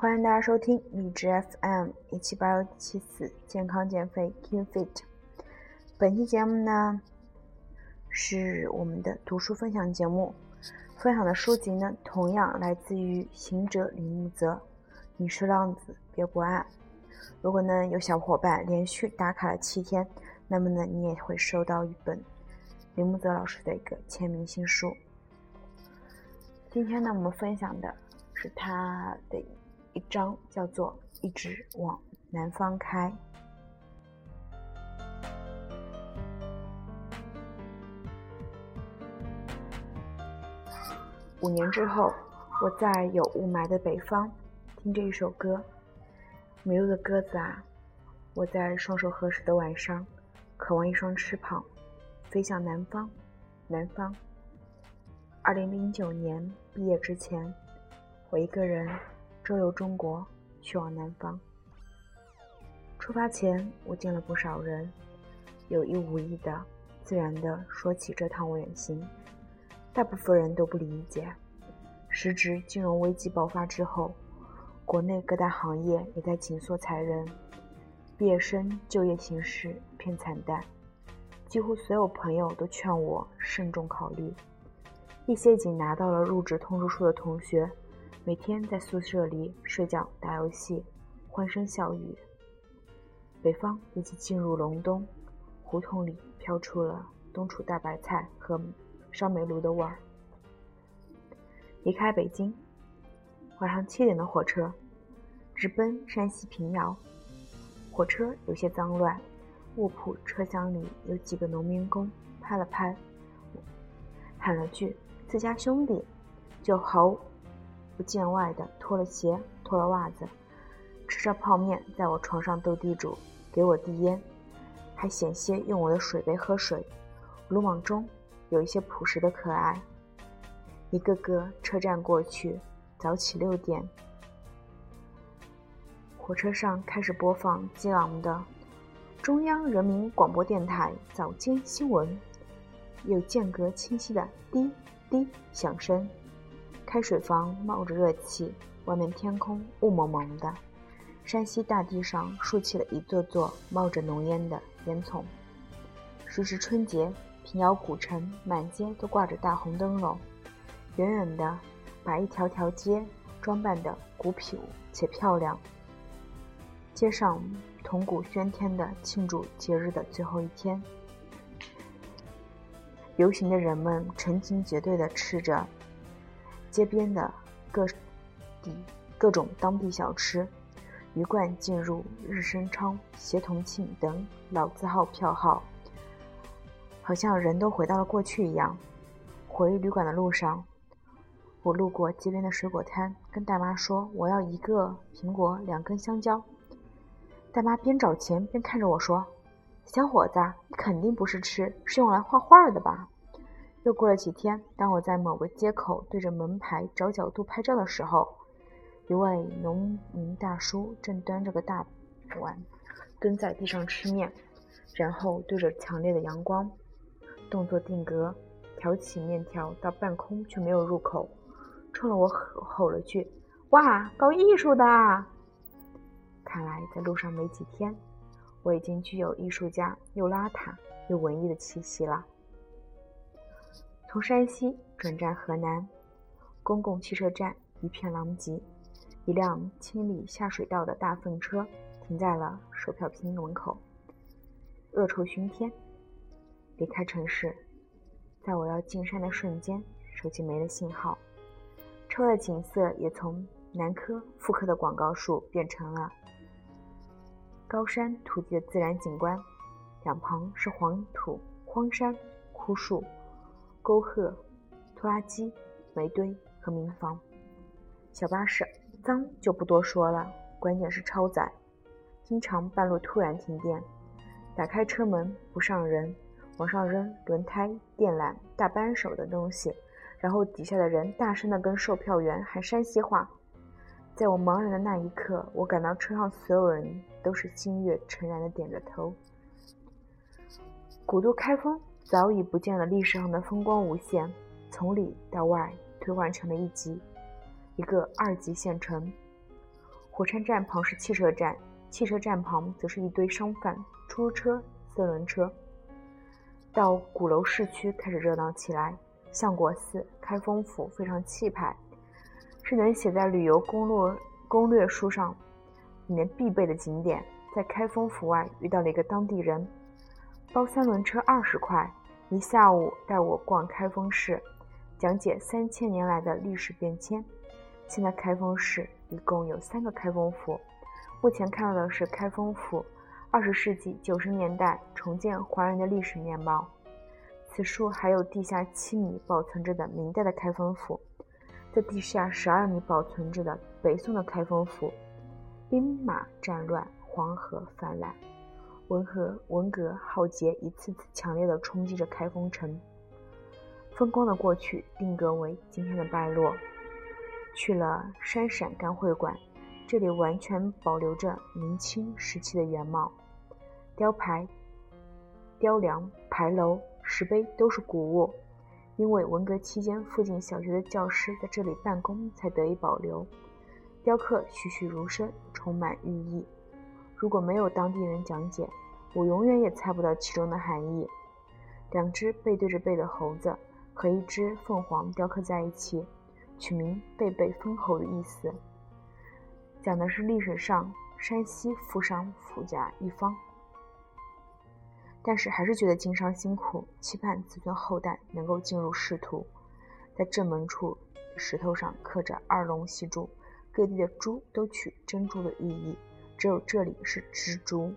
欢迎大家收听荔枝 FM 一七八幺七四健康减肥 Keep Fit。本期节目呢是我们的读书分享节目，分享的书籍呢同样来自于行者李木泽。你是浪子别不爱。如果呢有小伙伴连续打卡了七天，那么呢你也会收到一本李木泽老师的一个签名新书。今天呢我们分享的是他的。一章叫做“一直往南方开”。五年之后，我在有雾霾的北方，听着一首歌。迷路的鸽子啊，我在双手合十的晚上，渴望一双翅膀，飞向南方，南方。二零零九年毕业之前，我一个人。周游中国，去往南方。出发前，我见了不少人，有意无意的、自然的说起这趟远行。大部分人都不理解。时值金融危机爆发之后，国内各大行业也在紧缩裁人，毕业生就业形势一片惨淡。几乎所有朋友都劝我慎重考虑。一些已经拿到了入职通知书的同学。每天在宿舍里睡觉、打游戏，欢声笑语。北方已经进入隆冬，胡同里飘出了冬储大白菜和烧煤炉的味儿。离开北京，晚上七点的火车直奔山西平遥。火车有些脏乱，卧铺车厢里有几个农民工拍了拍，喊了句“自家兄弟”，就毫。不见外的脱了鞋，脱了袜子，吃着泡面，在我床上斗地主，给我递烟，还险些用我的水杯喝水。鲁莽中有一些朴实的可爱。一个个车站过去，早起六点，火车上开始播放激昂的中央人民广播电台早间新闻，有间隔清晰的滴滴响声。开水房冒着热气，外面天空雾蒙蒙的，山西大地上竖起了一座座冒着浓烟的烟囱。时值春节，平遥古城满街都挂着大红灯笼，远远的把一条条街装扮得古朴且漂亮。街上铜鼓喧天的庆祝节日的最后一天，游行的人们成群结队的吃着。街边的各地各种当地小吃，鱼贯进入日升昌、协同庆等老字号票号，好像人都回到了过去一样。回旅馆的路上，我路过街边的水果摊，跟大妈说：“我要一个苹果，两根香蕉。”大妈边找钱边看着我说：“小伙子，你肯定不是吃，是用来画画的吧？”又过了几天，当我在某个街口对着门牌找角度拍照的时候，一位农民大叔正端着个大碗，蹲在地上吃面，然后对着强烈的阳光，动作定格，挑起面条到半空却没有入口，冲着我吼吼了句：“哇，搞艺术的啊！”看来在路上没几天，我已经具有艺术家又邋遢又文艺的气息了。从山西转战河南，公共汽车站一片狼藉。一辆清理下水道的大粪车停在了售票厅门口，恶臭熏天。离开城市，在我要进山的瞬间，手机没了信号。车外景色也从南科、妇科的广告树变成了高山土地的自然景观，两旁是黄土、荒山、枯树。沟壑、拖拉机、煤堆和民房，小巴士脏就不多说了，关键是超载，经常半路突然停电，打开车门不上人，往上扔轮胎、电缆、大扳手的东西，然后底下的人大声的跟售票员喊山西话。在我茫然的那一刻，我感到车上所有人都是心悦诚然的点着头。古都开封。早已不见了历史上的风光无限，从里到外退换成了一级，一个二级县城。火车站旁是汽车站，汽车站旁则是一堆商贩、出租车、四轮车。到鼓楼市区开始热闹起来。相国寺、开封府非常气派，是能写在旅游攻略攻略书上里面必备的景点。在开封府外遇到了一个当地人，包三轮车二十块，一下午带我逛开封市，讲解三千年来的历史变迁。现在开封市一共有三个开封府，目前看到的是开封府二十世纪九十年代重建还原的历史面貌。此处还有地下七米保存着的明代的开封府，在地下十二米保存着的北宋的开封府。兵马战乱，黄河泛滥，文和文革浩劫一次次强烈的冲击着开封城。风光的过去定格为今天的败落。去了山陕干会馆，这里完全保留着明清时期的原貌，雕牌、雕梁、牌楼。石碑都是古物，因为文革期间附近小学的教师在这里办公，才得以保留。雕刻栩栩如生，充满寓意。如果没有当地人讲解，我永远也猜不到其中的含义。两只背对着背的猴子和一只凤凰雕刻在一起，取名“背背封侯”的意思，讲的是历史上山西富商富甲一方。但是还是觉得经商辛苦，期盼子孙后代能够进入仕途。在正门处石头上刻着“二龙戏珠”，各地的珠都取珍珠的寓意，只有这里是蜘蛛，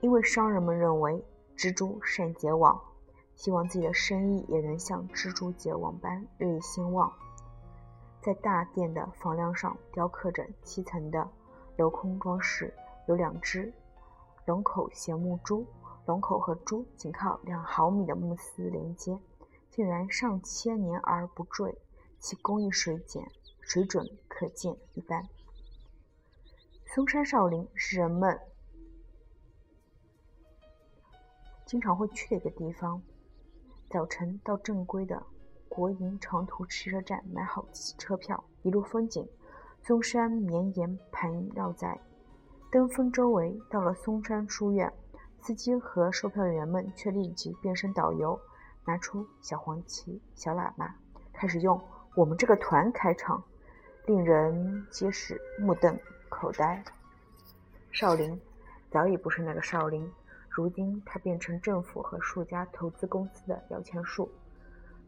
因为商人们认为蜘蛛善结网，希望自己的生意也能像蜘蛛结网般日益兴旺。在大殿的房梁上雕刻着七层的镂空装饰，有两只龙口衔木珠。龙口和珠仅靠两毫米的木丝连接，竟然上千年而不坠，其工艺水简水准可见一斑。嵩山少林是人们经常会去的一个地方。早晨到正规的国营长途汽车站买好车票，一路风景，嵩山绵延盘绕在登峰周围。到了嵩山书院。司机和售票员们却立即变身导游，拿出小黄旗、小喇叭，开始用“我们这个团”开场，令人皆是目瞪口呆。少林早已不是那个少林，如今它变成政府和数家投资公司的摇钱树。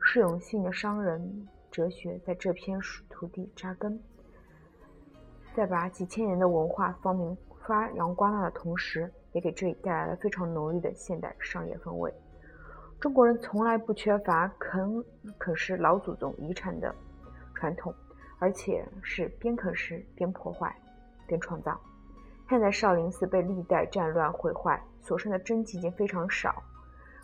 释永信的商人哲学在这片土地扎根，在把几千年的文化方明发扬光大的同时。也给这里带来了非常浓郁的现代商业氛围。中国人从来不缺乏啃啃食老祖宗遗产的传统，而且是边啃食边破坏跟创造。现在少林寺被历代战乱毁坏，所剩的真迹已经非常少。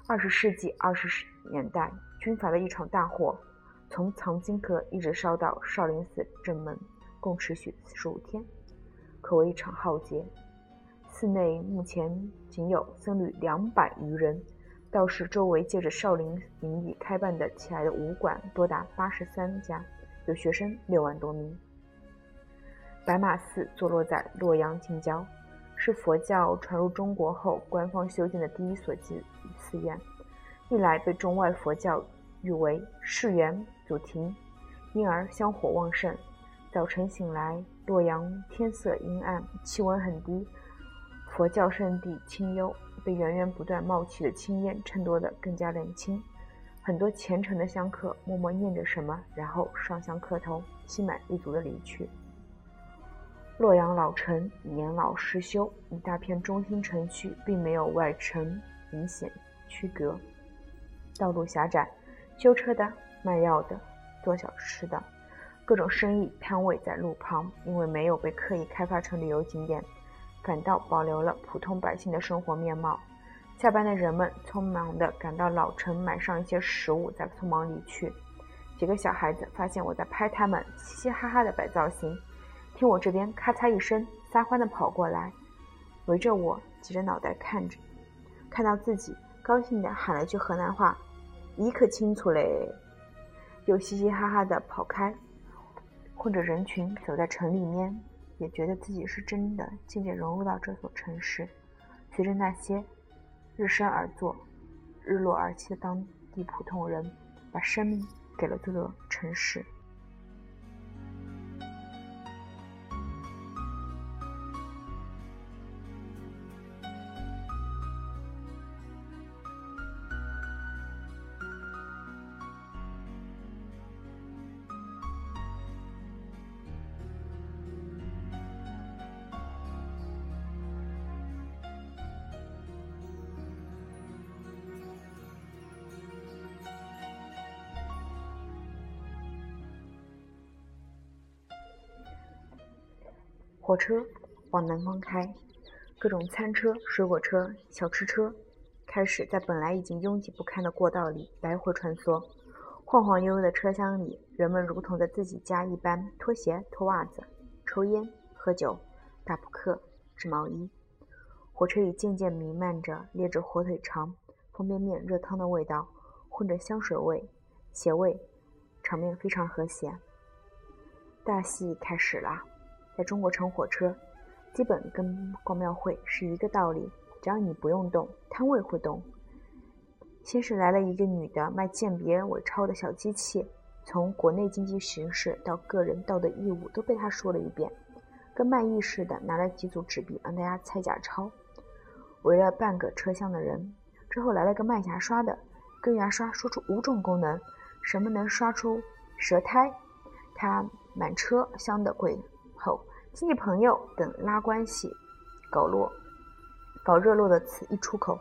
二十世纪二十年代军阀的一场大火，从藏经阁一直烧到少林寺正门，共持续四十五天，可谓一场浩劫。寺内目前仅有僧侣两百余人，道士周围借着少林名义开办的起来的武馆多达八十三家，有学生六万多名。白马寺坐落在洛阳近郊，是佛教传入中国后官方修建的第一所寺寺院，历来被中外佛教誉为世园祖庭，因而香火旺盛。早晨醒来，洛阳天色阴暗，气温很低。佛教圣地清幽，被源源不断冒起的青烟衬托得更加冷清。很多虔诚的香客默默念着什么，然后上香磕头，心满意足地离去。洛阳老城年老失修，一大片中心城区并没有外城明显区隔，道路狭窄，修车的、卖药的、做小吃的，各种生意摊位在路旁，因为没有被刻意开发成旅游景点。反倒保留了普通百姓的生活面貌。下班的人们匆忙地赶到老城买上一些食物，再匆忙离去。几个小孩子发现我在拍他们，嘻嘻哈哈地摆造型，听我这边咔嚓一声，撒欢地跑过来，围着我挤着脑袋看着，看到自己，高兴地喊了句河南话：“你可清楚嘞！”又嘻嘻哈哈地跑开，混着人群走在城里面。也觉得自己是真的渐渐融入到这座城市，随着那些日升而作、日落而息的当地普通人，把生命给了这座城市。火车往南方开，各种餐车、水果车、小吃车开始在本来已经拥挤不堪的过道里来回穿梭。晃晃悠悠的车厢里，人们如同在自己家一般脱鞋、脱袜子、抽烟、喝酒、打扑克、织毛衣。火车里渐渐弥漫着劣质火腿肠、方便面、热汤的味道，混着香水味、鞋味，场面非常和谐。大戏开始了。在中国乘火车，基本跟逛庙会是一个道理，只要你不用动，摊位会动。先是来了一个女的卖鉴别伪钞的小机器，从国内经济形势到个人道德义务都被她说了一遍，跟卖艺似的，拿了几组纸币让大家猜假钞。围了半个车厢的人，之后来了个卖牙刷的，跟牙刷说出五种功能，什么能刷出舌苔，他满车厢的鬼。口，亲戚朋友等拉关系，搞落，搞热络的词一出口，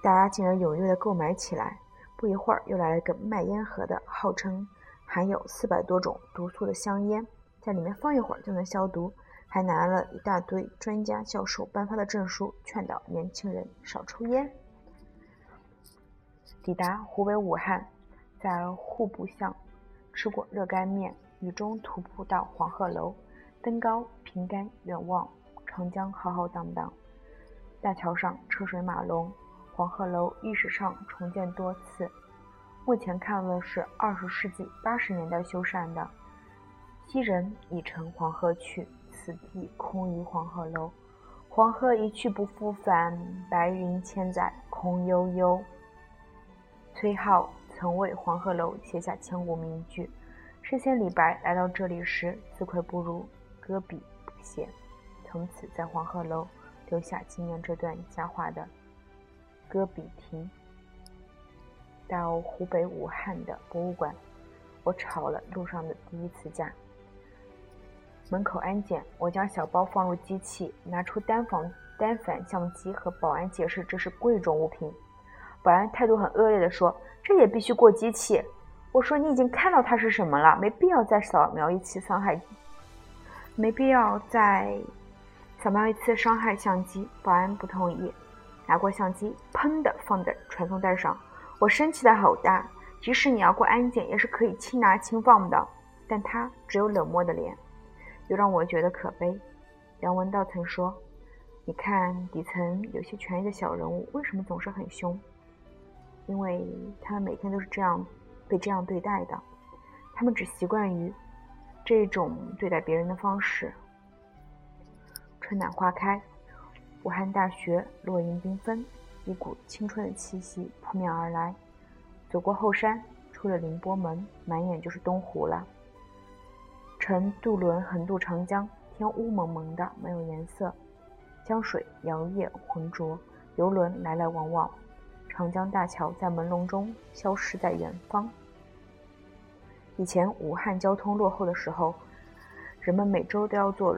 大家竟然踊跃的购买起来。不一会儿，又来了个卖烟盒的，号称含有四百多种毒素的香烟，在里面放一会儿就能消毒，还拿了一大堆专家教授颁发的证书，劝导年轻人少抽烟。抵达湖北武汉，在户部巷吃过热干面，雨中徒步到黄鹤楼。登高凭杆远望，长江浩浩荡荡，大桥上车水马龙。黄鹤楼历史上重建多次，目前看问是二十世纪八十年代修缮的。昔人已乘黄鹤去，此地空余黄鹤楼。黄鹤一去不复返，白云千载空悠悠。崔颢曾为黄鹤楼写下千古名句。诗仙李白来到这里时，自愧不如。搁笔不写，从此在黄鹤楼留下纪念这段佳话的搁笔亭。到湖北武汉的博物馆，我吵了路上的第一次架。门口安检，我将小包放入机器，拿出单反单反相机和保安解释这是贵重物品。保安态度很恶劣的说：“这也必须过机器。”我说：“你已经看到它是什么了，没必要再扫描一次伤害。”没必要再扫描一次伤害相机。保安不同意，拿过相机，砰的放在传送带上。我生气的吼大，即使你要过安检，也是可以轻拿轻放的。但他只有冷漠的脸，又让我觉得可悲。梁文道曾说：“你看底层有些权益的小人物，为什么总是很凶？因为他们每天都是这样被这样对待的，他们只习惯于。”这种对待别人的方式。春暖花开，武汉大学落英缤纷，一股青春的气息扑面而来。走过后山，出了宁波门，满眼就是东湖了。乘渡轮横渡长江，天乌蒙蒙的，没有颜色，江水摇曳浑浊，游轮来来往往，长江大桥在朦胧中消失在远方。以前武汉交通落后的时候，人们每周都要坐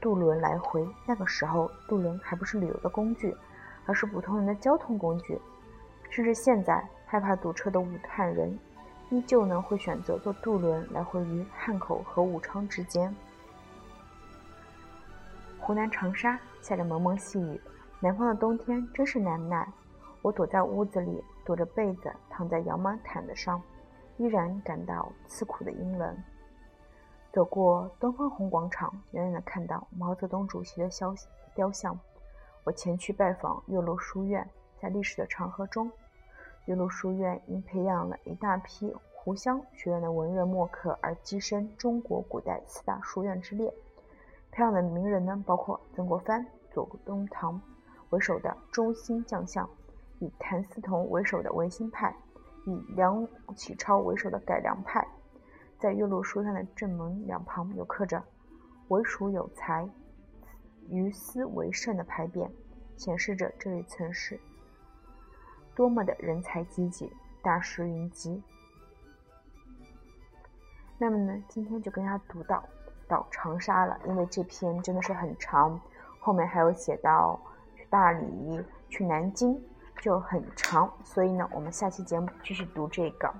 渡轮来回。那个时候，渡轮还不是旅游的工具，而是普通人的交通工具。甚至现在，害怕堵车的武汉人，依旧呢会选择坐渡轮来回于汉口和武昌之间。湖南长沙下着蒙蒙细雨，南方的冬天真是难耐。我躲在屋子里，躲着被子，躺在羊毛毯子上。依然感到刺骨的阴冷。走过东方红广场，远远的看到毛泽东主席的肖雕像。我前去拜访岳麓书院。在历史的长河中，岳麓书院因培养了一大批湖湘学院的文人墨客而跻身中国古代四大书院之列。培养的名人呢，包括曾国藩、左宗棠为首的中兴将相，以谭嗣同为首的维新派，以梁启超为首的改良派。在岳麓书院的正门两旁有刻着“为蜀有才，于斯为盛”的牌匾，显示着这里曾是多么的人才济济、大师云集。那么呢，今天就跟大家读到到长沙了，因为这篇真的是很长，后面还有写到去大理、去南京，就很长，所以呢，我们下期节目继续读这个。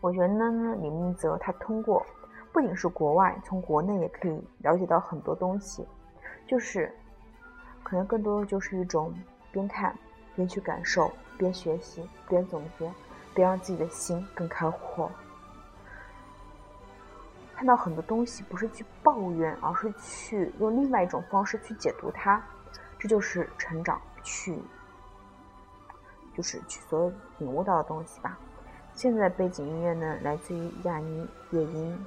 我觉得呢，李明泽他通过不仅是国外，从国内也可以了解到很多东西，就是可能更多的就是一种边看边去感受，边学习边总结，边让自己的心更开阔。看到很多东西，不是去抱怨，而是去用另外一种方式去解读它，这就是成长，去就是去所有领悟到的东西吧。现在的背景音乐呢，来自于亚尼夜莺。